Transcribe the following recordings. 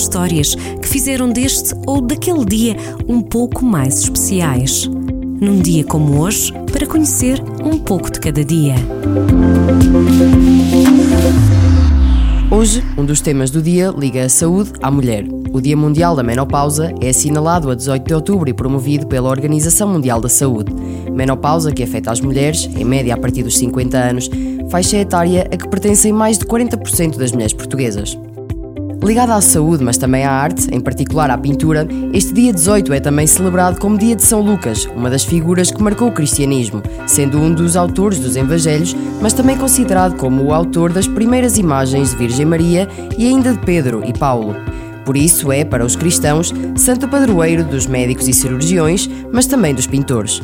histórias que fizeram deste ou daquele dia um pouco mais especiais. Num dia como hoje, para conhecer um pouco de cada dia. Hoje, um dos temas do dia liga a saúde à mulher. O Dia Mundial da Menopausa é assinalado a 18 de outubro e promovido pela Organização Mundial da Saúde. Menopausa, que afeta as mulheres, em média a partir dos 50 anos, faixa etária a que pertencem mais de 40% das mulheres portuguesas. Ligada à saúde, mas também à arte, em particular à pintura, este dia 18 é também celebrado como Dia de São Lucas, uma das figuras que marcou o cristianismo, sendo um dos autores dos Evangelhos, mas também considerado como o autor das primeiras imagens de Virgem Maria e ainda de Pedro e Paulo. Por isso é, para os cristãos, santo padroeiro dos médicos e cirurgiões, mas também dos pintores.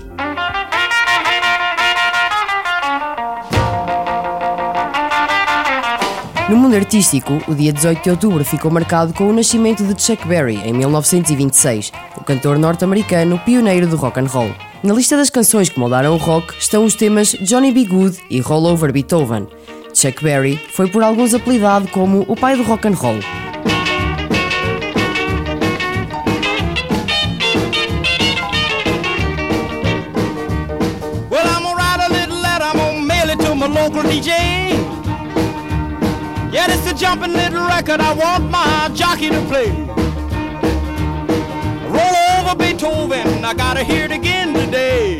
No mundo artístico, o dia 18 de outubro ficou marcado com o nascimento de Chuck Berry em 1926, o cantor norte-americano pioneiro do rock and roll. Na lista das canções que moldaram o rock estão os temas Johnny B. Good e Roll Over Beethoven. Chuck Berry foi por alguns apelidado como o pai do rock and roll. Well, Yeah, it's a jumping little record I want my jockey to play. Roll over Beethoven, I gotta hear it again today.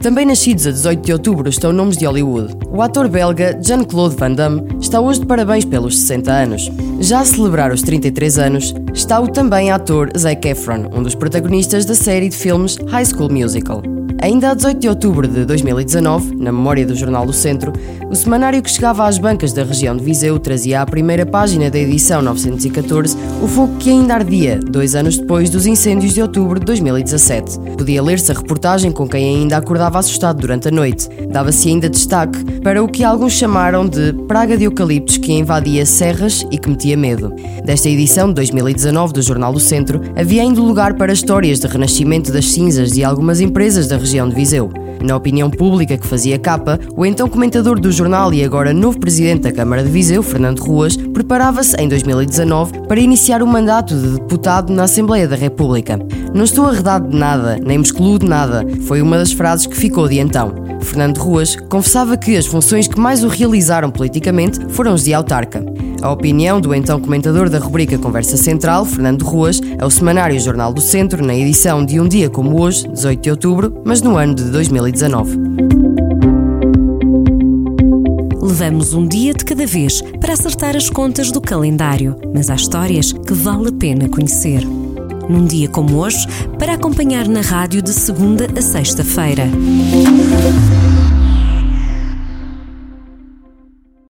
Também nascidos a 18 de outubro estão nomes de Hollywood. O ator belga Jean-Claude Van Damme está hoje de parabéns pelos 60 anos. Já a celebrar os 33 anos está o também ator Zac Efron, um dos protagonistas da série de filmes High School Musical. Ainda a 18 de outubro de 2019, na memória do Jornal do Centro, o semanário que chegava às bancas da região de Viseu trazia à primeira página da edição 914 o fogo que ainda ardia, dois anos depois dos incêndios de outubro de 2017. Podia ler-se a reportagem com quem ainda acordava assustado durante a noite. Dava-se ainda destaque para o que alguns chamaram de praga de eucaliptos que invadia serras e que metia medo. Desta edição de 2019 do Jornal do Centro, havia ainda lugar para histórias de renascimento das cinzas de algumas empresas da região de Viseu. Na opinião pública que fazia capa, o então comentador do jornal e agora novo presidente da Câmara de Viseu, Fernando Ruas, preparava-se em 2019 para iniciar o mandato de deputado na Assembleia da República. Não estou arredado de nada, nem me excluo de nada, foi uma das frases que ficou de então. Fernando Ruas confessava que as funções que mais o realizaram politicamente foram as de autarca. A opinião do então comentador da rubrica Conversa Central, Fernando Ruas, é o semanário Jornal do Centro, na edição de um dia como hoje, 18 de outubro, mas no ano de 2019. Levamos um dia de cada vez para acertar as contas do calendário, mas há histórias que vale a pena conhecer. Num dia como hoje, para acompanhar na rádio de segunda a sexta-feira.